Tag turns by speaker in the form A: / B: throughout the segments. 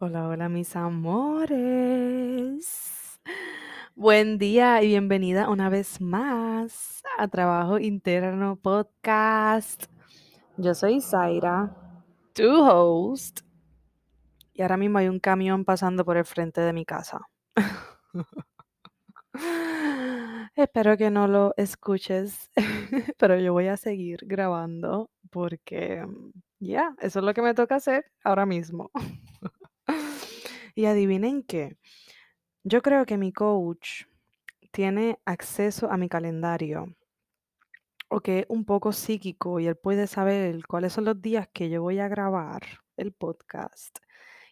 A: Hola, hola mis amores. Buen día y bienvenida una vez más a Trabajo Interno Podcast. Yo soy Zaira, tu host, y ahora mismo hay un camión pasando por el frente de mi casa. Espero que no lo escuches, pero yo voy a seguir grabando porque, ya, eso es lo que me toca hacer ahora mismo. Y adivinen qué, yo creo que mi coach tiene acceso a mi calendario o que es un poco psíquico y él puede saber cuáles son los días que yo voy a grabar el podcast.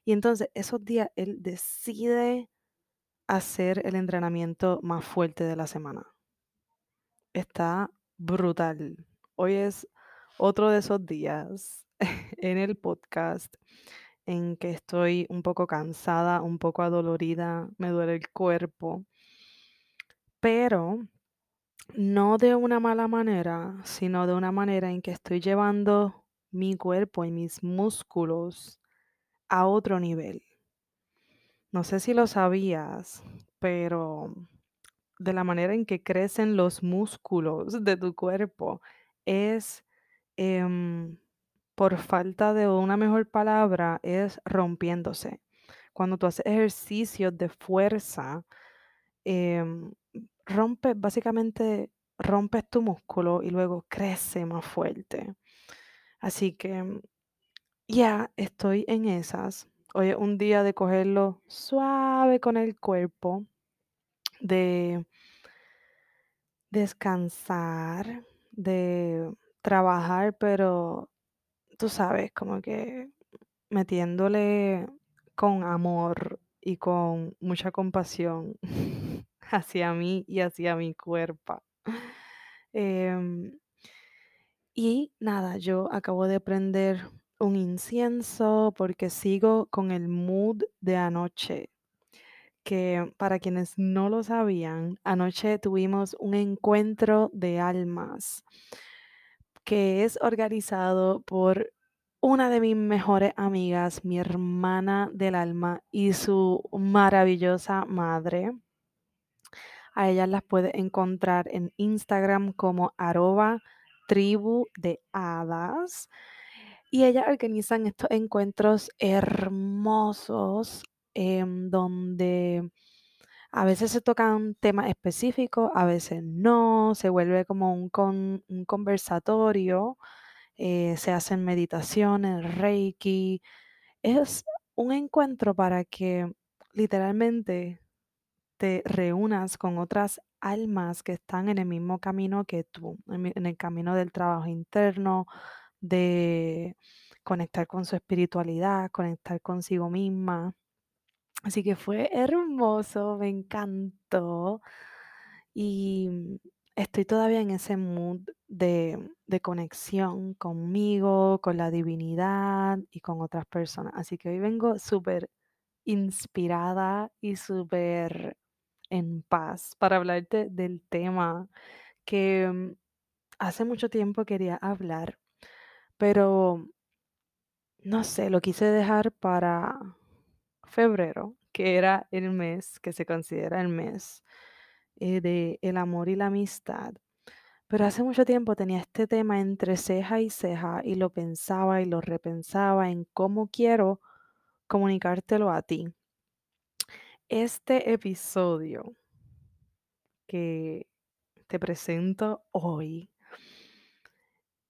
A: Y entonces esos días él decide hacer el entrenamiento más fuerte de la semana. Está brutal. Hoy es otro de esos días en el podcast en que estoy un poco cansada, un poco adolorida, me duele el cuerpo, pero no de una mala manera, sino de una manera en que estoy llevando mi cuerpo y mis músculos a otro nivel. No sé si lo sabías, pero de la manera en que crecen los músculos de tu cuerpo es em, por falta de una mejor palabra, es rompiéndose. Cuando tú haces ejercicios de fuerza, em, rompes, básicamente rompes tu músculo y luego crece más fuerte. Así que ya estoy en esas. Hoy es un día de cogerlo suave con el cuerpo, de descansar, de trabajar, pero tú sabes, como que metiéndole con amor y con mucha compasión hacia mí y hacia mi cuerpo. Em, y nada, yo acabo de prender un incienso porque sigo con el mood de anoche. Que para quienes no lo sabían, anoche tuvimos un encuentro de almas que es organizado por una de mis mejores amigas, mi hermana del alma y su maravillosa madre. A ellas las puedes encontrar en Instagram como arroba tribu de hadas. Y ellas organizan estos encuentros hermosos em, donde a veces se tocan temas específicos, a veces no, se vuelve como un, un conversatorio, eh, se hacen meditaciones, reiki. Es un encuentro para que literalmente te reúnas con otras almas que están en el mismo camino que tú, en, el camino del trabajo interno, de conectar con su espiritualidad, conectar consigo misma. Así que fue hermoso, me encantó y mm, estoy todavía en ese mood de, de conexión conmigo, con la divinidad y con otras personas. Así que hoy vengo súper inspirada y súper en paz para hablarte del tema que mm, hace mucho tiempo quería hablar, pero no sé, lo quise dejar para febrero, que era el mes que se considera el mes eh, de el amor y la amistad. Pero hace mucho tiempo tenía este tema entre ceja y ceja y lo pensaba y lo repensaba en cómo quiero comunicártelo a ti. Este episodio que te presento hoy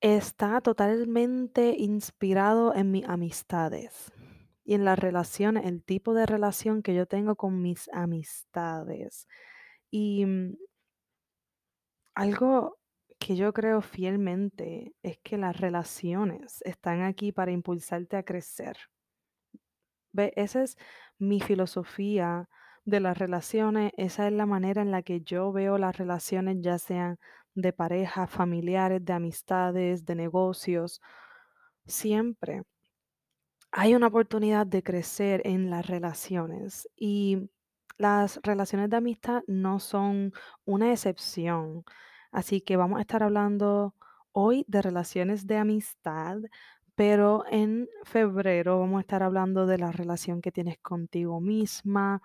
A: está totalmente inspirado en mis amistades y en las relaciones, el tipo de relación que yo tengo con mis amistades. Y mm, algo que yo creo fielmente es que las relaciones están aquí para impulsarte a crecer. ¿Ve? Esa es mi filosofía de las relaciones, esa es la manera en la que yo veo las relaciones, ya sean de pareja, familiares, de amistades, de negocios. Siempre hay una oportunidad de crecer en las relaciones y las relaciones de amistad no son una excepción. Así que vamos a estar hablando hoy de relaciones de amistad, pero en febrero vamos a estar hablando de la relación que tienes contigo misma.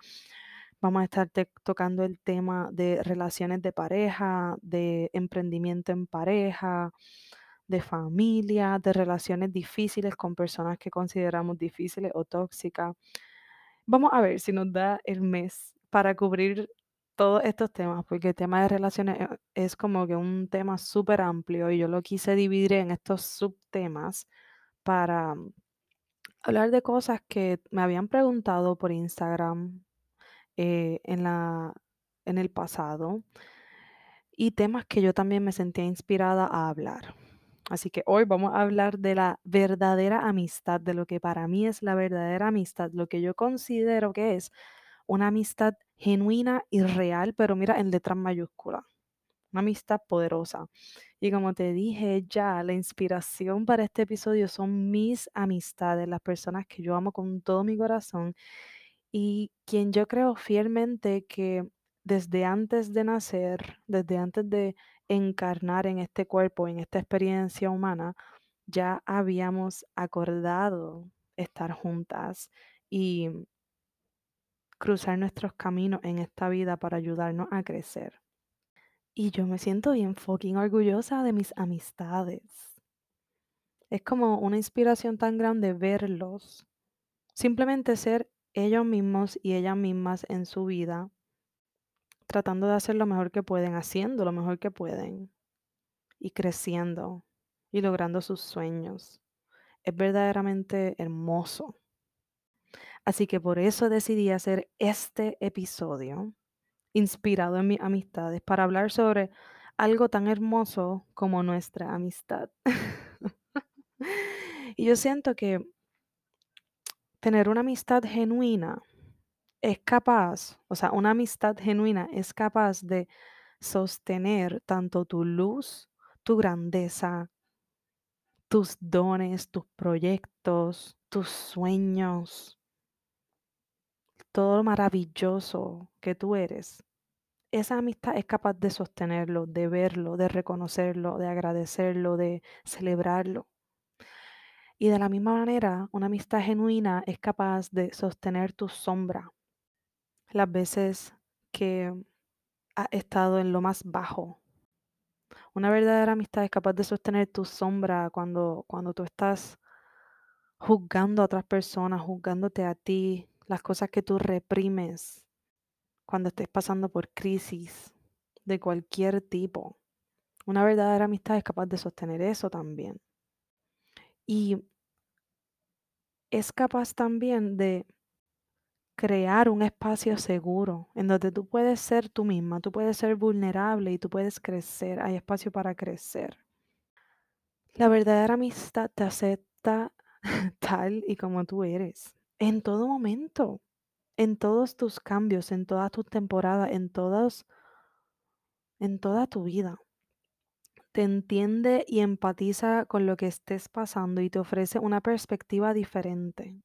A: Vamos a estar tocando el tema de relaciones de pareja, de emprendimiento en pareja, de familia, de relaciones difíciles con personas que consideramos difíciles o tóxicas. Vamos a ver si nos da el mes para cubrir todos estos temas, porque el tema de relaciones eh, es como que un tema súper amplio y yo lo quise dividir en estos subtemas para hablar de cosas que me habían preguntado por Instagram eh, en la, en el pasado y temas que yo también me sentía inspirada a hablar. Así que hoy vamos a hablar de la verdadera amistad, de lo que para mí es la verdadera amistad, lo que yo considero que es una amistad genuina y real, pero mira en letras mayúsculas, una amistad poderosa. Y como te dije ya, la inspiración para este episodio son mis amistades, las personas que yo amo con todo mi corazón y quien yo creo fielmente que desde antes de nacer, desde antes de encarnar en este cuerpo, en esta experiencia humana, ya habíamos acordado estar juntas y cruzar nuestros caminos en esta vida para ayudarnos a crecer. Y yo me siento bien fucking orgullosa de mis amistades. Es como una inspiración tan grande verlos. Simplemente ser ellos mismos y ellas mismas en su vida, tratando de hacer lo mejor que pueden, haciendo lo mejor que pueden y creciendo y logrando sus sueños. Es verdaderamente hermoso. Así que por eso decidí hacer este episodio inspirado en mis amistades para hablar sobre algo tan hermoso como nuestra amistad. y yo siento que tener una amistad genuina es capaz, o sea, una amistad genuina es capaz de sostener tanto tu luz, tu grandeza, tus dones, tus proyectos, tus sueños, todo lo maravilloso que tú eres. Esa amistad es capaz de sostenerlo, de verlo, de reconocerlo, de agradecerlo, de celebrarlo. Y de la misma manera, una amistad genuina es capaz de sostener tu sombra las veces que has estado en lo más bajo. Una verdadera amistad es capaz de sostener tu sombra cuando, cuando tú estás juzgando a otras personas, juzgándote a ti, las cosas que tú reprimes, cuando estés pasando por crisis de cualquier tipo. Una verdadera amistad es capaz de sostener eso también. Y es capaz también de crear un espacio seguro en donde tú puedes ser tú misma, tú puedes ser vulnerable y tú puedes crecer, hay espacio para crecer. La verdadera amistad te acepta tal y como tú eres, en todo momento, en todos tus cambios, en todas tus temporadas, en todas, en toda tu vida. Te entiende y empatiza con lo que estés pasando y te ofrece una perspectiva diferente.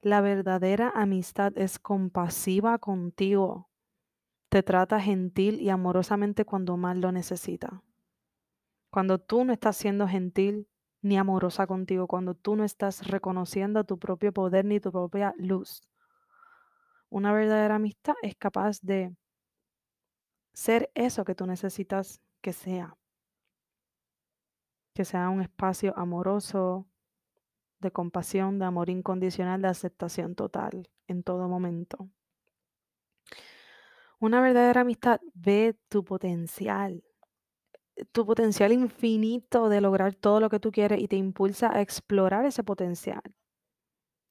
A: La verdadera amistad es compasiva contigo. Te trata gentil y amorosamente cuando más lo necesita. Cuando tú no estás siendo gentil ni amorosa contigo, cuando tú no estás reconociendo tu propio poder ni tu propia luz. Una verdadera amistad es capaz de ser eso que tú necesitas que sea. Que sea un espacio amoroso, de compasión, de amor incondicional, de aceptación total en todo momento. Una verdadera amistad ve tu potencial, tu potencial infinito de lograr todo lo que tú quieres y te impulsa a explorar ese potencial.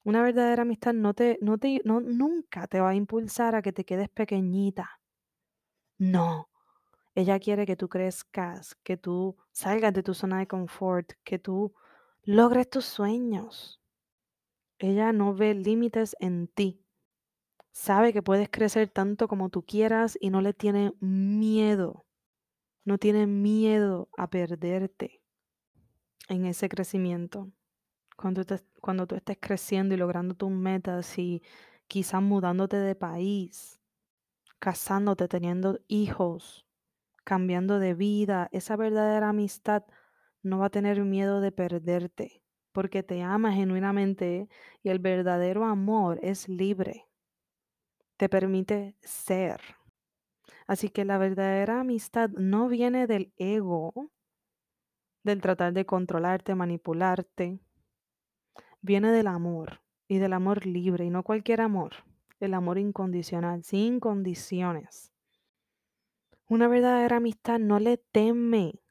A: Una verdadera amistad no te, no te, no, nunca te va a impulsar a que te quedes pequeñita. No. Ella quiere que tú crezcas, que tú salgas de tu zona de confort, que tú logres tus sueños. Ella no ve límites en ti. Sabe que puedes crecer tanto como tú quieras y no le tiene miedo. No tiene miedo a perderte en ese crecimiento. Cuando, cuando tú estés creciendo y logrando tus metas y quizás mudándote de país, casándote, teniendo hijos, cambiando de vida, esa verdadera amistad no va a tener miedo de perderte porque te ama genuinamente y el verdadero amor es libre. Te permite ser. Así que la verdadera amistad no viene del ego, del tratar de controlarte, manipularte. Viene del amor y del amor libre y no cualquier amor, el amor incondicional, sin condiciones. Una verdadera amistad no le teme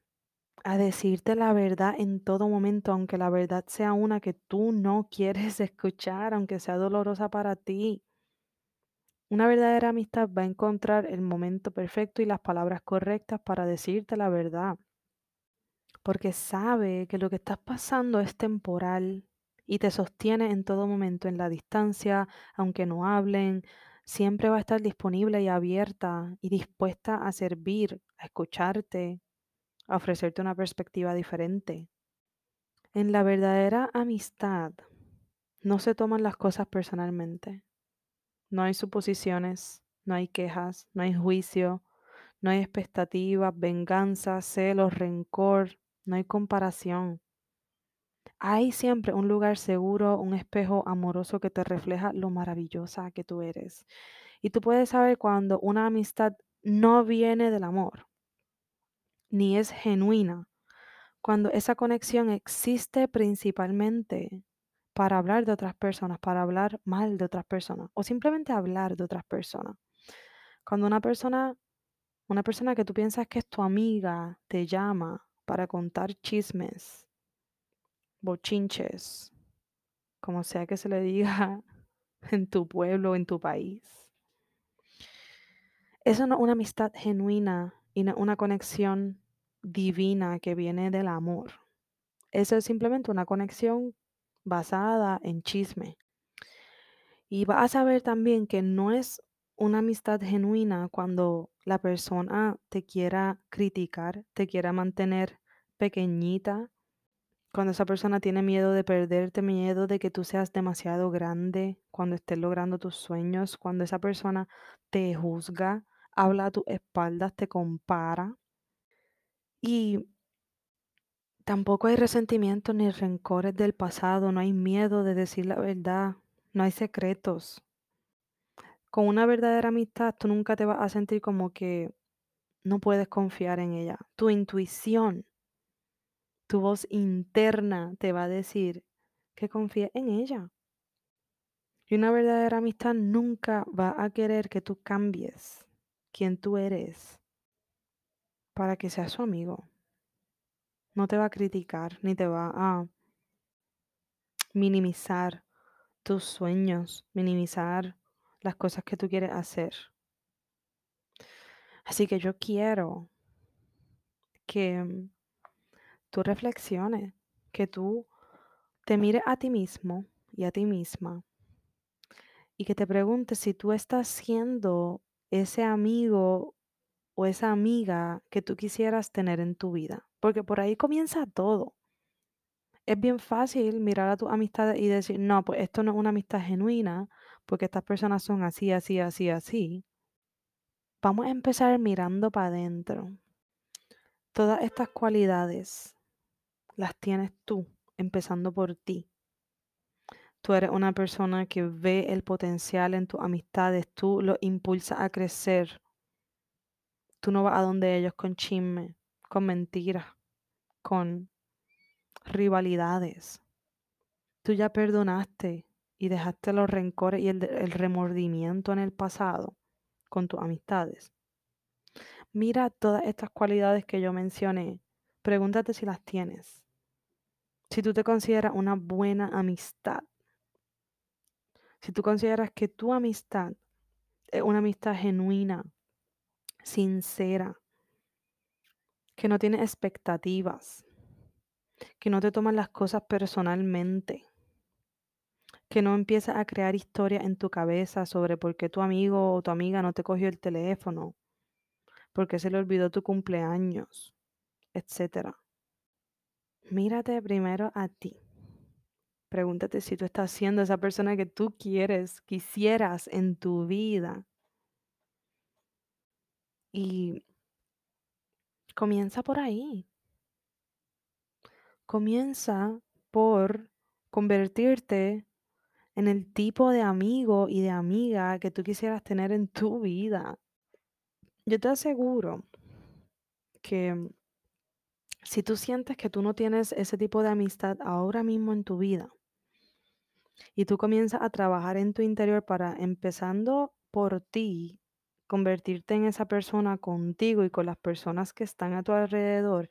A: a decirte la verdad en todo momento, aunque la verdad sea una que tú no quieres escuchar, aunque sea dolorosa para ti. Una verdadera amistad va a encontrar el momento perfecto y las palabras correctas para decirte la verdad, porque sabe que lo que estás pasando es temporal y te sostiene en todo momento en la distancia, aunque no hablen, siempre va a estar disponible y abierta y dispuesta a servir, a escucharte, ofrecerte una perspectiva diferente. En la verdadera amistad no se toman las cosas personalmente. No hay suposiciones, no hay quejas, no hay juicio, no hay expectativas, venganza, celos, rencor, no hay comparación. Hay siempre un lugar seguro, un espejo amoroso que te refleja lo maravillosa que tú eres. Y tú puedes saber cuando una amistad no viene del amor, ni es genuina, cuando esa conexión existe principalmente para hablar de otras personas, para hablar mal de otras personas o simplemente hablar de otras personas. Cuando una persona, una persona que tú piensas que es tu amiga, te llama para contar chismes, bochinches, como sea que se le diga en tu pueblo en tu país. Eso no es una amistad genuina y una conexión divina que viene del amor. Eso es simplemente una conexión basada en chisme. Y vas a saber también que no es una amistad genuina cuando la persona te quiera criticar, te quiera mantener pequeñita, cuando esa persona tiene miedo de perderte, miedo de que tú seas demasiado grande, cuando estés logrando tus sueños, cuando esa persona te juzga, habla a tus espaldas, te compara. Y tampoco hay resentimiento ni rencores del pasado, no hay miedo de decir la verdad, no hay secretos. Con una verdadera amistad tú nunca te vas a sentir como que no puedes confiar en ella. Tu intuición, tu voz interna te va a decir que confíes en ella. Y una verdadera amistad nunca va a querer que tú cambies quien tú eres para que seas su amigo. No te va a criticar ni te va a minimizar tus sueños, minimizar las cosas que tú quieres hacer. Así que yo quiero que mm, tú reflexiones, que tú te mires a ti mismo y a ti misma y que te preguntes si tú estás siendo ese amigo o esa amiga que tú quisieras tener en tu vida, porque por ahí comienza todo. Es bien fácil mirar a tus amistades y decir, no, pues esto no es una amistad genuina, porque estas personas son así, así, así, así. Vamos a empezar mirando para adentro. Todas estas cualidades las tienes tú, empezando por ti. Tú eres una persona que ve el potencial en tus amistades, tú lo impulsas a crecer. Tú no vas a donde ellos con chisme, con mentiras, con rivalidades. Tú ya perdonaste y dejaste los rencores y el, el remordimiento en el pasado con tus amistades. Mira todas estas cualidades que yo mencioné. Pregúntate si las tienes. Si tú te consideras una buena amistad. Si tú consideras que tu amistad es una amistad genuina, sincera, que no tiene expectativas, que no te toman las cosas personalmente, que no empiezas a crear historias en tu cabeza sobre por qué tu amigo o tu amiga no te cogió el teléfono, por qué se le olvidó tu cumpleaños, etcétera. Mírate primero a ti. Pregúntate si tú estás siendo esa persona que tú quieres, quisieras en tu vida. Y comienza por ahí. Comienza por convertirte en el tipo de amigo y de amiga que tú quisieras tener en tu vida. Yo te aseguro que si tú sientes que tú no tienes ese tipo de amistad ahora mismo en tu vida y tú comienzas a trabajar en tu interior para empezando por ti, convertirte en esa persona contigo y con las personas que están a tu alrededor,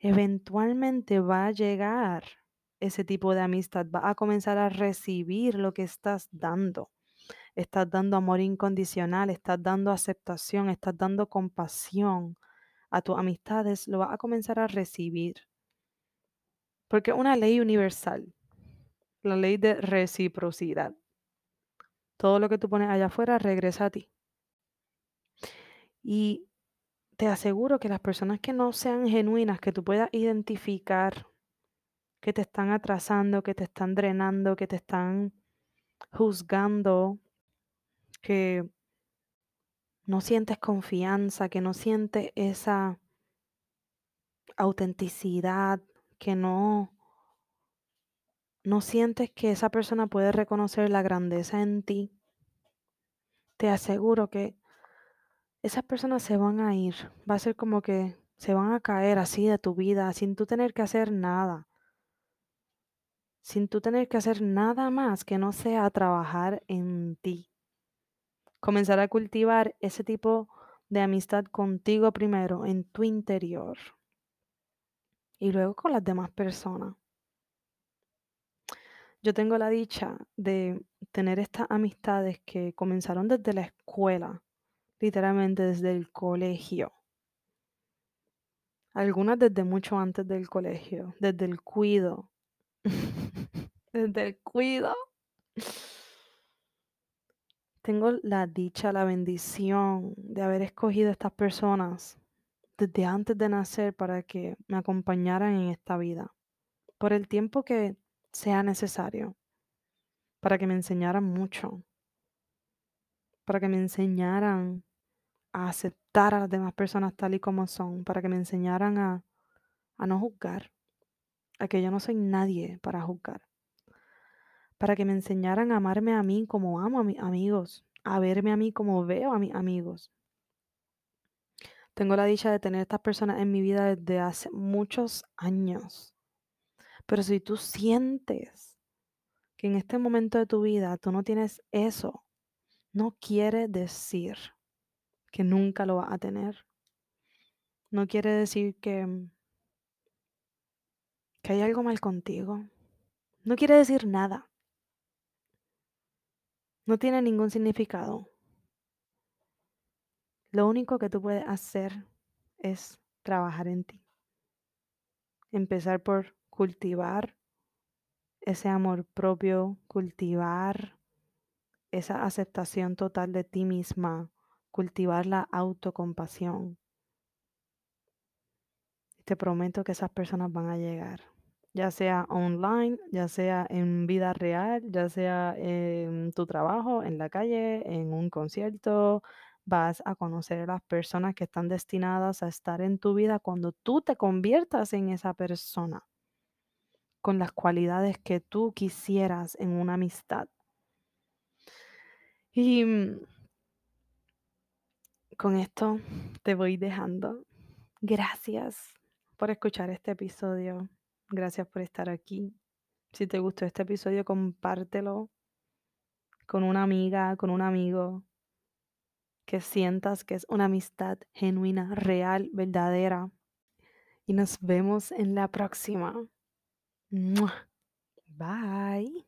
A: eventualmente va a llegar ese tipo de amistad, va a comenzar a recibir lo que estás dando. Estás dando amor incondicional, estás dando aceptación, estás dando compasión a tus amistades, lo vas a comenzar a recibir. Porque es una ley universal, la ley de reciprocidad. Todo lo que tú pones allá afuera regresa a ti. Y te aseguro que las personas que no sean genuinas, que tú puedas identificar que te están atrasando, que te están drenando, que te están juzgando, que no sientes confianza, que no sientes esa autenticidad, que no no sientes que esa persona puede reconocer la grandeza en ti, te aseguro que esas personas se van a ir. Va a ser como que se van a caer así de tu vida sin tú tener que hacer nada. Sin tú tener que hacer nada más que no sea trabajar en ti. Comenzar a cultivar ese tipo de amistad contigo primero, en tu interior. Y luego con las demás personas. Yo tengo la dicha de tener estas amistades que comenzaron desde la escuela, literalmente desde el colegio. Algunas desde mucho antes del colegio, desde el cuido. desde el cuido. Tengo la dicha, la bendición de haber escogido a estas personas desde antes de nacer para que me acompañaran en esta vida. Por el tiempo que sea necesario para que me enseñaran mucho, para que me enseñaran a aceptar a las demás personas tal y como son, para que me enseñaran a, a no juzgar, a que yo no soy nadie para juzgar, para que me enseñaran a amarme a mí como amo a mis amigos, a verme a mí como veo a mis amigos. Tengo la dicha de tener estas personas en mi vida desde hace muchos años. Pero si tú sientes que en este momento de tu vida tú no tienes eso, no quiere decir que nunca lo vas a tener. No quiere decir que, mm, que hay algo mal contigo. No quiere decir nada. No tiene ningún significado. Lo único que tú puedes hacer es trabajar en ti. Empezar por cultivar ese amor propio, cultivar esa aceptación total de ti misma, cultivar la autocompasión. Te prometo que esas personas van a llegar, ya sea online, ya sea en vida real, ya sea en tu trabajo, en la calle, en un concierto. Vas a conocer a las personas que están destinadas a estar en tu vida cuando tú te conviertas en esa persona con las cualidades que tú quisieras en una amistad. Y mm, con esto te voy dejando. Gracias por escuchar este episodio. Gracias por estar aquí. Si te gustó este episodio, compártelo con una amiga, con un amigo, que sientas que es una amistad genuina, real, verdadera. Y nos vemos en la próxima. Bye.